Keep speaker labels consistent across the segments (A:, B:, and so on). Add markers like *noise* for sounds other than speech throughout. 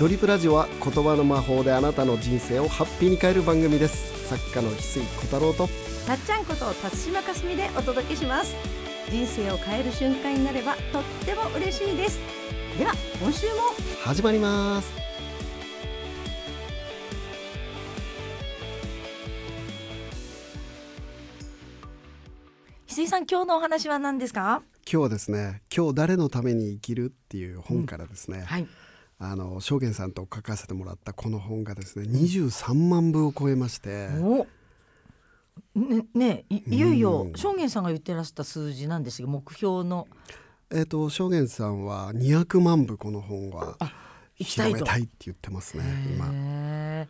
A: ドリップラジオは言葉の魔法であなたの人生をハッピーに変える番組です。作家の翡翠小太郎と。
B: たっちゃんこと辰島かすみでお届けします。人生を変える瞬間になればとっても嬉しいです。では今週も。
A: 始まります。
B: 翡翠さん今日のお話は何ですか？
A: 今日はですね今日誰のために生きるっていう本からですね、
B: はい
A: あの証言さんと書かせてもらったこの本がですね23万部を超えまして。
B: お。ねねいいよいよ
A: うん
B: 証言さんが言ってらした数字なんですが目標の。
A: えっ、と証言さんは200万部この本は広めたいって言ってますね今。
B: ね。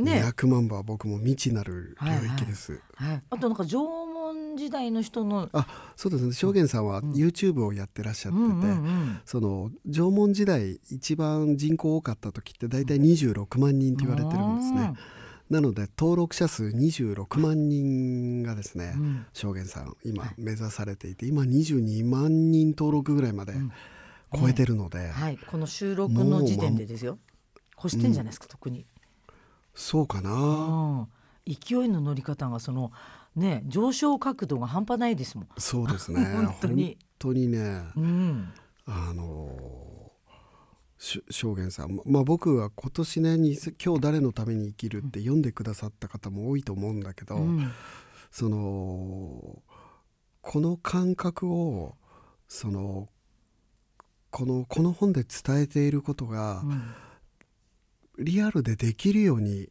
A: 200万部は僕も未知なる領域です、
B: はい、あとなんか縄文時代の人の
A: あそうですね。証言さんは YouTube をやってらっしゃってて、
B: うんうんうん。
A: その縄文時代一番人口多かった時って大体26万人って言われてるんですね、なので登録者数26万人がですね、
B: うん。
A: 証言さん今目指されていて今22万人登録ぐらいまで超えてるので、
B: はい、この収録の時点でですよ。越してんじゃないですか、特に。
A: そうかな、
B: うん。勢いの乗り方がそのね上昇角度が半端ないですもん。
A: そうですね。*laughs*
B: 本当に。
A: 本当にね。
B: うん。
A: あのし証言さん。ままあ僕は今年ねに今日誰のために生きるって読んでくださった方も多いと思うんだけど、
B: うん。
A: そのこの感覚をそのこのこの本で伝えていることが
B: うん。
A: リアルでできるように
B: うん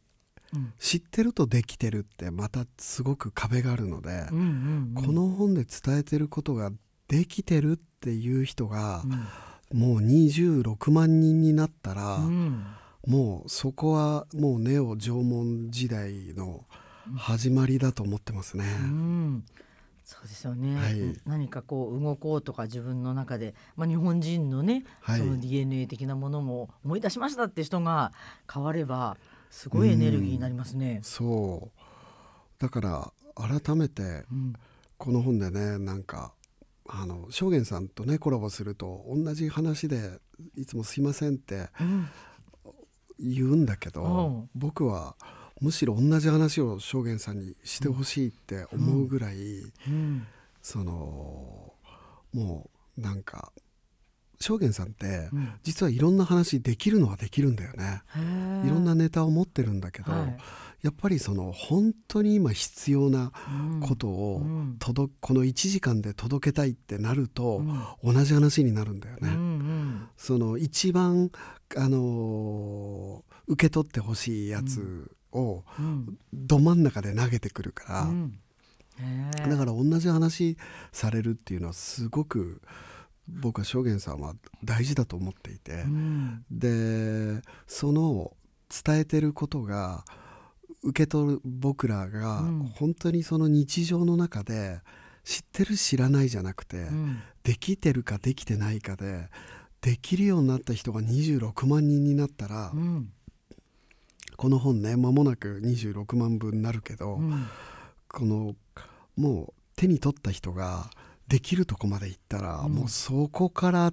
A: 知ってるとできてるってまたすごく壁があるので、
B: うんうんうん。
A: この本で伝えてることができてるっていう人が
B: うん。
A: もう26万人になったら、
B: うん。
A: もうそこはもうネオ縄文時代の始まりだと思ってますね。
B: うん。そうですよね、
A: はい。
B: 何かこう動こうとか自分の中で、まあ、日本人のね、
A: はい。
B: その DNA 的なものも思い出しましたって人が変わればすごいエネルギーになりますね。
A: そう。だから改めて
B: うん。
A: この本でねなんかあの証言さんとねコラボすると同じ話でいつも「すいません」って
B: うん。
A: 言うんだけど、
B: う。ん
A: 僕はむしろ同じ話を証言さんにしてほしいって思うぐらい、
B: うん。
A: そのもうなんか証言さんって
B: うん。
A: 実はいろんな話できるのはできるんだよね。いろんなネタを持ってるんだけど、
B: はい。
A: やっぱりその本当に今必要なことを
B: うん。
A: 届この1時間で届けたいってなると
B: うん。
A: 同じ話になるんだよね。
B: うんうん。
A: その一番、あのー受け取ってほしいやつを
B: うん。
A: ど真ん中で投げてくるから、だから同じ話されるっていうのはすごく僕は証言さんは大事だと思っていて。
B: うん。
A: でその伝えてることが受け取る僕らが
B: うん。
A: 本当にその日常の中で知ってる知らないじゃなくて、
B: うん。
A: できてるかできてないかでできるようになった人が26万人になったら、
B: うん。
A: この本ね間もなく26万部になるけど、
B: うん。
A: このもう手に取った人ができるとこまで行ったら、
B: うん。
A: もうそこから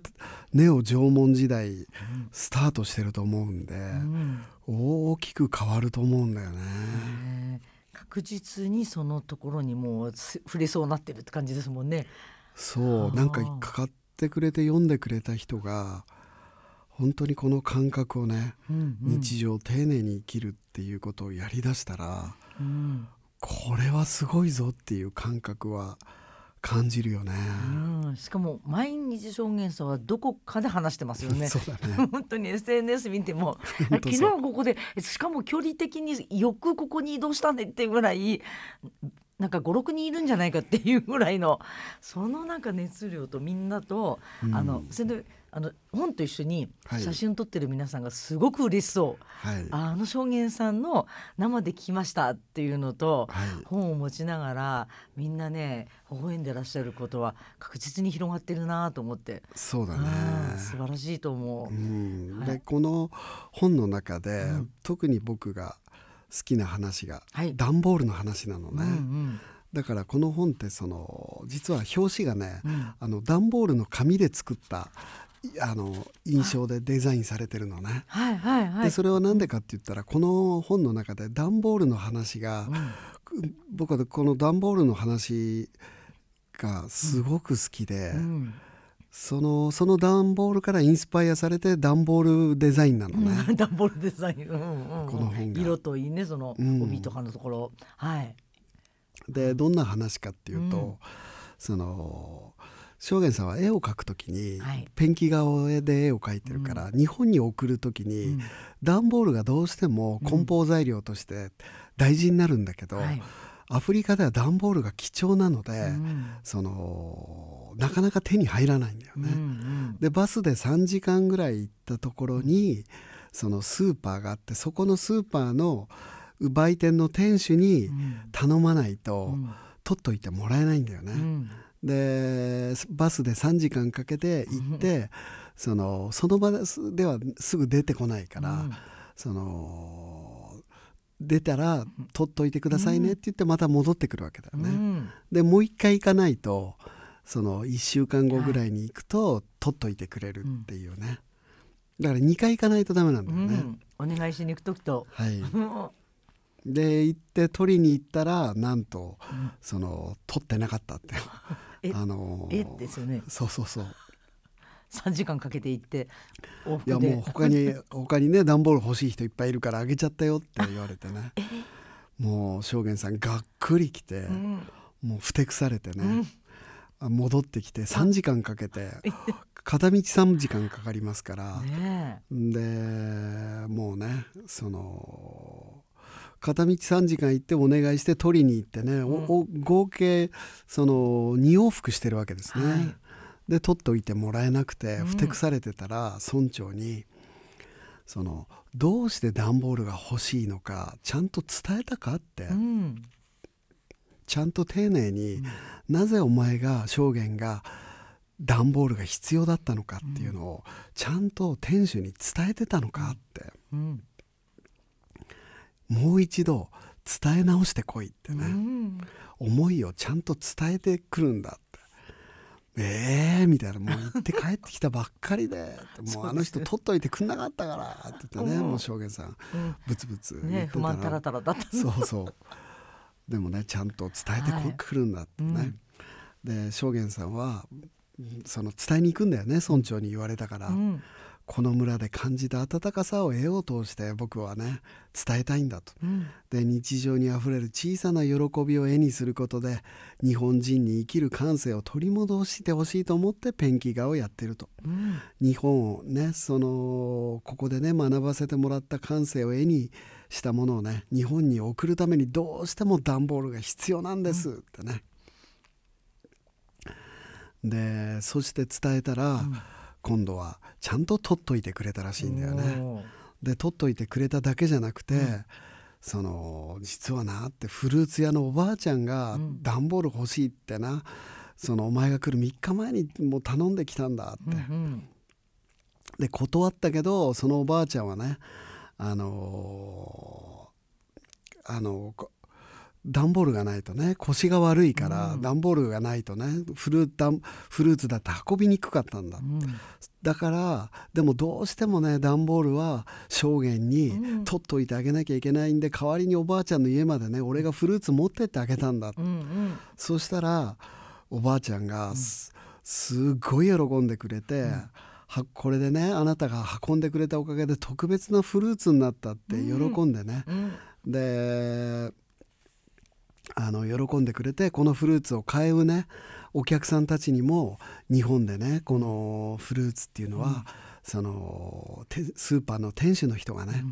A: ネオ縄文時代スタートしてると思うんで。
B: うん。
A: 大きく変わると思うんだよね。
B: 確実にそのところにもうす触れそうになってるって感じですもんね。
A: そう。なんかかかってくれて読んでくれた人が本当にこの感覚をね、
B: うんうん。
A: 日常丁寧に生きるっていうことをやりだしたら
B: うん。
A: これはすごいぞっていう感覚は感じるよね。
B: うんしかも毎日証言者はどこかで話してますよね。
A: そうだね。*laughs*
B: 本当に SNS 見ても *laughs* 昨日ここでしかも距離的によくここに移動したねっていうぐらいなんか56人いるんじゃないかっていうぐらいのそのなんか熱量とみんなと、
A: うん
B: あのそれであの本と一緒に
A: はい
B: 写真撮ってる皆さんがすごく嬉しそう、
A: はい。
B: あの証言さんの生で聞きましたっていうのと、
A: はい。
B: 本を持ちながらみんなね微笑んでらっしゃることは確実に広がってるなと思って、
A: そうだね。
B: うん素晴らしいと思う。
A: うん、
B: はい
A: でこの本の中で、
B: うん
A: 特に僕が好きな話が
B: はい
A: 段ボールの話なのね。
B: うんうん
A: だからこの本ってその実は表紙がね、
B: うん
A: あの段ボールの紙で作ったあの印象でデザインされてるのね。
B: はいはいはい。
A: でそれは何でかって言ったらこの本の中で段ボールの話が、僕はこの段ボールの話がすごく好きで、
B: うん。
A: そのその段ボールからインスパイアされて段ボールデザインなのね。
B: うんダンボールデザイン、うんうんうん。
A: この本が。
B: 色といいねその
A: うん。
B: 帯とかのところ、はい。
A: でどんな話かっていうと、
B: うん。
A: その正元さんは絵を描くときに、
B: はい。
A: ペンキ画で絵を描いてるから、日本に送るときに、
B: うん。
A: 段ボールがどうしても梱包材料として大事になるんだけど、
B: はい。
A: アフリカでは段ボールが貴重なので、
B: うん。
A: そのなかなか手に入らないんだよ
B: うんう
A: ね。
B: ん。
A: でバスで3時間ぐらい行ったところにそのスーパーがあってそこのスーパーの売店の店主に頼まないと
B: うん。
A: 取っといてもらえないんだよね。
B: うん
A: でバスで3時間かけて行ってそのその場ではすぐ出てこないから、
B: うん。
A: その出たら取っといてくださいねって言ってまた戻ってくるわけだよね。
B: うん。
A: でもう一回行かないとその1週間後ぐらいに行くと取っといてくれるっていうね、だから2回行かないとダメなんだ
B: う
A: よね。
B: ん。お願いしに行く時と、
A: はい、
B: う *laughs* ん
A: で行って取りに行ったらなんと
B: うん。
A: その取ってなかったって。
B: え
A: あの
B: えですよね。
A: そうそうそう。
B: 3時間かけて行って往
A: いやもう他に他にね段ボール欲しい人いっぱいいるからあげちゃったよって言われてね。もう正元さんがっくりきて、
B: うん。
A: もうふてくされてね、
B: うん。
A: あ戻ってきて3時間かけて片道3時間かかりますから、
B: ね
A: でもうねその片道3時間行ってお願いして取りに行ってね、おお合計その2往復してるわけですね。
B: はい。
A: で取っといてもらえなくて
B: うん。
A: ふてくされてたら村長にそのどうして段ボールが欲しいのかちゃんと伝えたかって、
B: えうん。
A: ちゃんと丁寧に、なぜお前が証言が段ボールが必要だったのかっていうのをちゃんと店主に伝えてたのかって、
B: うん
A: もう一度伝え直してこいって
B: う
A: ね、
B: ん。
A: 思いをちゃんと伝えてくるんだって。えーみたいな。もう行って帰ってきたばっかりで。*laughs* もうあの人取っといてくんなかったからって言ってね
B: うん。
A: もう証言さん。
B: うん。
A: ブツブツ言って
B: ね
A: た
B: 不満たらたらだった
A: そうそう。でもねちゃんと伝えてこ、
B: はい
A: くるんだってね、で証言さんはうんその伝えに行くんだよね村長に言われたから、
B: うん
A: この村で感じた温かさを絵を通して僕はね伝えたいんだと。
B: うん。
A: で日常にあふれる小さな喜びを絵にすることで日本人に生きる感性を取り戻してほしいと思ってペンキ画をやってると。
B: うん。
A: 日本をねそのここでね学ばせてもらった感性を絵にしたものをね日本に送るためにどうしても段ボールが必要なんですってね、でそして伝えたら、今度はちゃんと取っといてくれたらしいんだよね。で取っといてくれただけじゃなくて、その実はなってフルーツ屋のおばあちゃんが
B: うん。
A: 段ボール欲しいってな、そのお前が来る3日前にもう頼んできたんだって、
B: うんうん。
A: で断ったけどそのおばあちゃんはねあのーあのこ段ボールがないとね腰が悪いから、
B: うん。
A: 段ボールがないとねフルダンフルーツだって運びにくかったんだ、
B: うん。
A: だからでもどうしてもね段ボールは証言に
B: うん。
A: 取っといてあげなきゃいけないんで代わりにおばあちゃんの家までね俺がフルーツ持ってってあげたんだ、
B: うんうん。
A: そしたらおばあちゃんがす,、すごい喜んでくれて、はこれでねあなたが運んでくれたおかげで特別なフルーツになったって喜んでね、
B: うん。
A: であの喜んでくれてこのフルーツを買うねお客さんたちにも日本でねこのフルーツっていうのは、そのてスーパーの店主の人がね、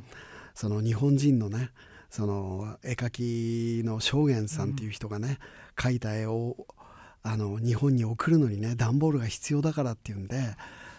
A: その日本人のねその絵描きの証言さんっていう人がね、描いた絵をあの日本に送るのにね段ボールが必要だからっていうんで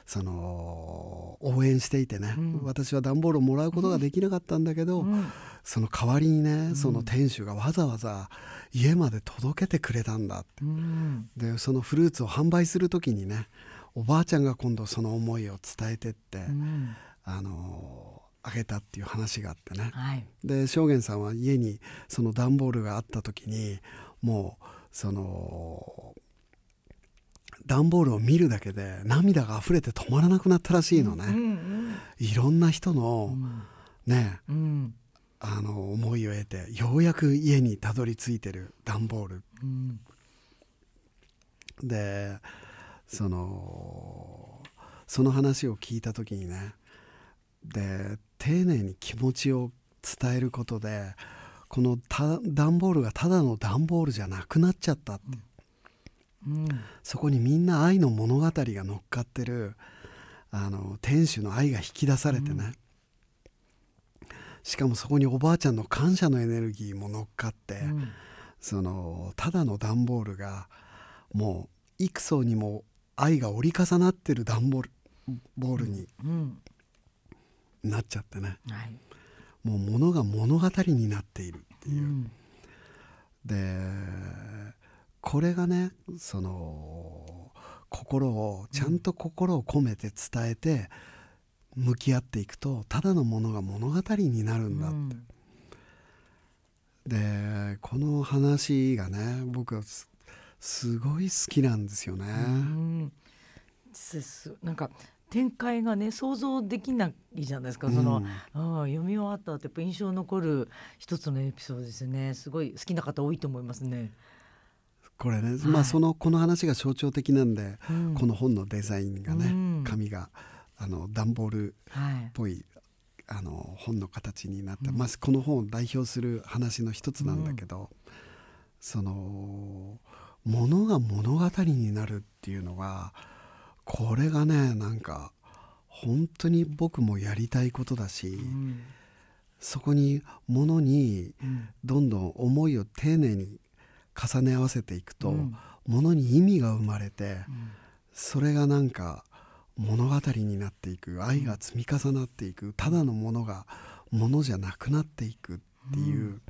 A: その応援していてね、
B: うん。
A: 私は段ボールをもらうことができなかったんだけど、
B: うん
A: その代わりにねその店主がわざわざ家まで届けてくれたんだって。
B: うん。
A: でそのフルーツを販売する時にねおばあちゃんが今度その思いを伝えてって、
B: うん。
A: あのあげたっていう話があってね。
B: はい。
A: で証言さんは家にその段ボールがあった時にもうその段ボールを見るだけで涙が溢れて止まらなくなったらしいのね、
B: うんうん
A: いろんな人
B: う
A: の
B: ん。
A: ね
B: うん
A: あの思いを得てようやく家にたどり着いてる段ボール。
B: うん。
A: でそのその話を聞いた時にねで丁寧に気持ちを伝えることでこのた段ボールがただの段ボールじゃなくなっちゃったって、
B: うん。
A: そこにみんな愛の物語が乗っかってるあの天使の愛が引き出されてね、しかもそこにおばあちゃんの感謝のエネルギーも乗っかって、
B: うん。
A: そのただの段ボールがもう幾層にも愛が折り重なってる段ボールボールに
B: うん。
A: なっちゃってね。
B: はい。
A: もう物が物語になっているっていう、
B: うん。
A: でこれがねその心をちゃんと心を込めて伝えて向き合っていくとただのものが物語になるんだ、
B: うん
A: でこの話がね僕はすすごい好きなんですよね。
B: うん。なんか展開がね想像できないじゃないですか。その、
A: うん
B: ああ読み終わった後やっぱ印象に残る一つのエピソードですね。すごい好きな方多いと思いますね。
A: これね、
B: い。
A: まあそのこの話が象徴的なんで、
B: うん。
A: この本のデザインがね、
B: うん。
A: 紙があの段ボールっ
B: はい。
A: ぽいあの本の形になって、
B: うん。
A: まあ、この本を代表する話の一つなんだけど、そのものが物語になるっていうのがこれがねなんか本当に僕もやりたいことだし、
B: うん。
A: そこにものに
B: うん。
A: どんどん思いを丁寧に重ね合わせていくと、
B: うん。
A: ものに意味が生まれて
B: うん。
A: それがなんか物語になっていく愛が積み重なっていくただのものがものじゃなくなっていくっていう、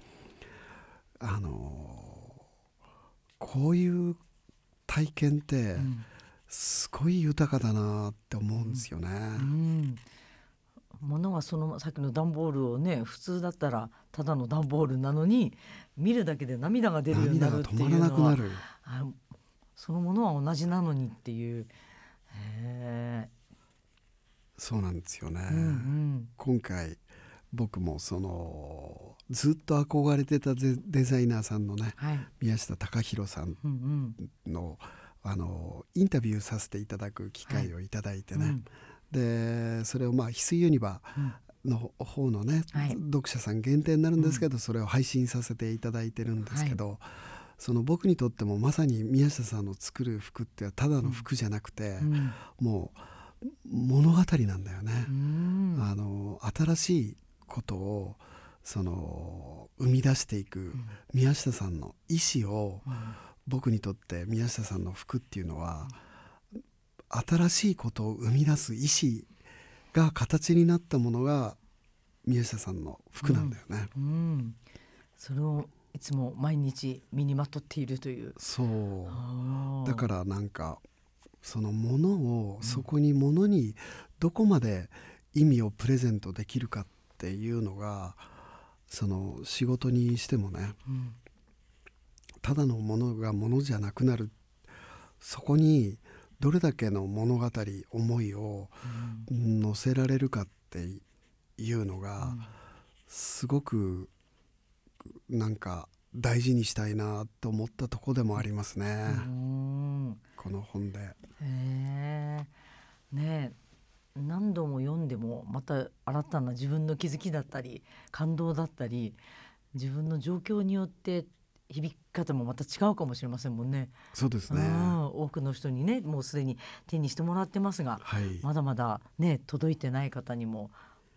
A: あのこういう体験って
B: うん
A: すごい豊かだなって思うんですよね。
B: うん物はそのさっきの段ボールをね普通だったらただの段ボールなのに見るだけで涙が出るようになるってい
A: 止まら
B: うのは
A: なくなる。
B: あそのものは同じなのにっていうへ
A: そうなんですよね。
B: え、うん。
A: 今回僕もそのずっと憧れてたデデザイナーさんのね
B: はい。
A: 宮下隆弘さん
B: うんうん。
A: のあのインタビューさせていただく機会をいただいてね、
B: うん
A: でそれをまあ翡翠ユニバ
B: うん。
A: の方のね、
B: はい。
A: 読者さん限定になるんですけど、それを配信させていただいてるんですけど、その僕にとってもまさに宮下さんの作る服ってただの服じゃなくて、
B: うん。
A: もう物語なんだよね。
B: うん。
A: あの新しいことをその生み出していく宮下さんの意思を僕にとって宮下さんの服っていうのは新しいことを生み出す意思が形になったものが宮下さんの服なんだよね。
B: うん。それをいつも毎日身にまとっているという。
A: そう。だ
B: だ
A: からなんかそのものをそこにものにどこまで意味をプレゼントできるかっていうのがその仕事にしてもね
B: うん。
A: ただのものがものじゃなくなる。そこにどれだけの物語思いを乗せられるかっていうのがすごくなんか大事にしたいなと思ったとこでもありますね、
B: うん
A: この本で。
B: へえねえ何度も読んでもまた新たな自分の気づきだったり感動だったり自分の状況によって響き方もまた違うかもしれませんもんね。
A: そうですね。
B: うん多くの人にねもうすでに手にしてもらってますが
A: はい。
B: まだまだね届いてない方にも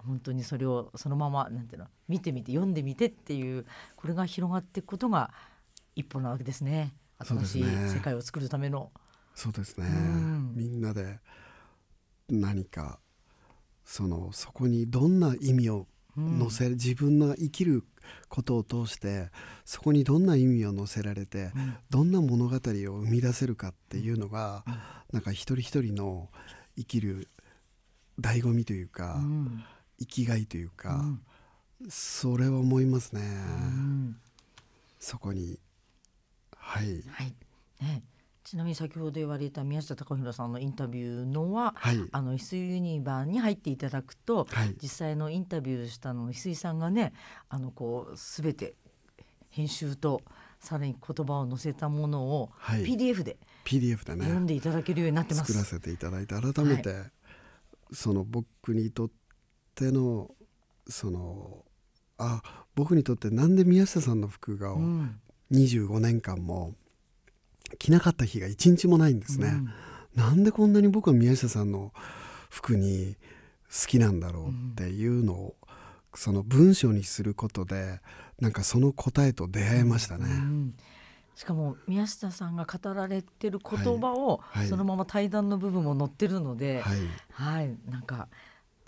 B: 本当にそれをそのままなんていうの見てみて読んでみてっていうこれが広がっていくことが一歩なわけですね。新しい世界を作るための。
A: そうですね。
B: うん。
A: みんなで何かそのそこにどんな意味を
B: うん。
A: 乗せ、自分の生きることを通してそこにどんな意味を乗せられて、
B: うん。
A: どんな物語を生み出せるかっていうのが、なんか一人一人の生きる醍醐味というか、
B: うん
A: 生きがいというか、
B: うん。
A: それは思いますね、
B: うん。
A: そこにはい。
B: はい。ね、ちなみに先ほど言われた宮下隆弘さんのインタビューのは、
A: はい。
B: あの翡翠ユニバーに入っていただくと、
A: はい。
B: 実際のインタビューしたのを翡翠さんがねあのこう全て編集とさらに言葉を載せたものを
A: はい。
B: PDF で
A: PDF でね。
B: 読んでいただけるようになってます。
A: 作らせていただいて改めて、その僕にとってのそのあ僕にとってなんで宮下さんの服が
B: うん。
A: 25年間も着なかった日が一日もないんですね、
B: うん。
A: なんでこんなに僕は宮下さんの服に好きなんだろうっていうのを、その文章にすることでなんかその答えと出会えましたね、
B: うん。しかも宮下さんが語られてる言葉を、そのまま対談の部分も載ってるので、
A: はい。
B: はい、なんか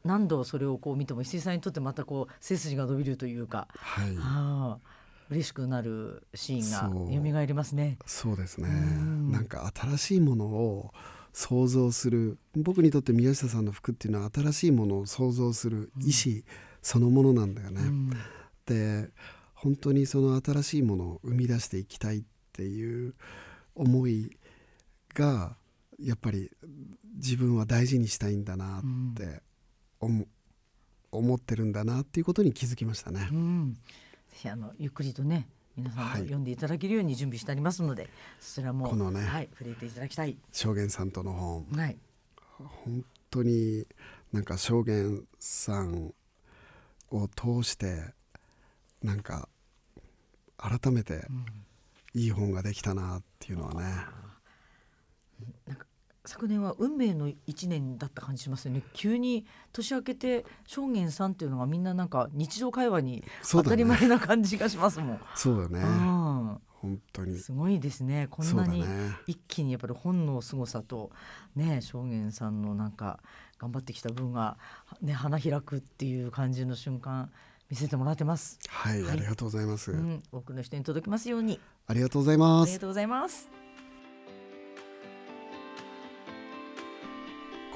B: 何度それをこう見ても石井さんにとってまたこう背筋が伸びるというか、
A: はい。
B: ああ嬉しくなるシーンが蘇りますね。
A: そうですね。
B: うん。
A: なんか新しいものを想像する僕にとって宮下さんの服っていうのは新しいものを想像する意思そのものなんだよね。
B: うん。
A: で本当にその新しいものを生み出していきたいっていう思いがやっぱり自分は大事にしたいんだなって思,、思ってるんだなっていうことに気づきましたね。
B: う。ん、ぜひあのゆっくりとね皆さんも
A: はい。
B: 読んでいただけるように準備してありますので、そちらも
A: このね
B: はい、触れていただきたい。
A: 証言さんとの本。
B: はい、
A: 本当になんか証言さんを通してなんか改めていい本ができたなっていうのはね、
B: 昨年は運命の一年だった感じしますよね。急に年明けて証言さんっていうのがみんななんか日常会話に当たり前な感じがしますもん。
A: そうだね
B: うん
A: 本当に
B: すごいですね。こんなに一気にやっぱり本の凄さとね証言さんのなんか頑張ってきた分がね花開くっていう感じの瞬間見せてもらってます。
A: はい、
B: はい
A: ありがとうございます、
B: うん、多くの人に届きますように
A: ありがとうございます
B: ありがとうございます。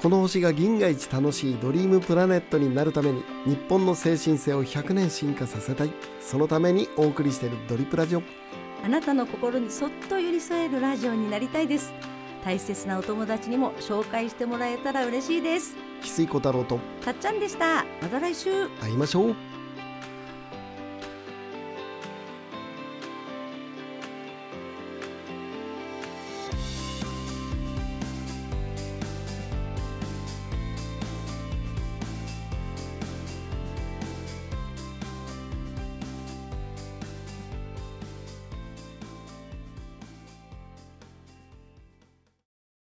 A: この星が銀河一楽しいドリームプラネットになるために日本の精神性を100年進化させたい。そのためにお送りしているドリプラジオ。
C: あなたの心にそっと寄り添えるラジオになりたいです。大切なお友達にも紹介してもらえたら嬉しいです。
A: 翡翠小太郎と
C: たっちゃんでした。また来週。
A: 会いましょう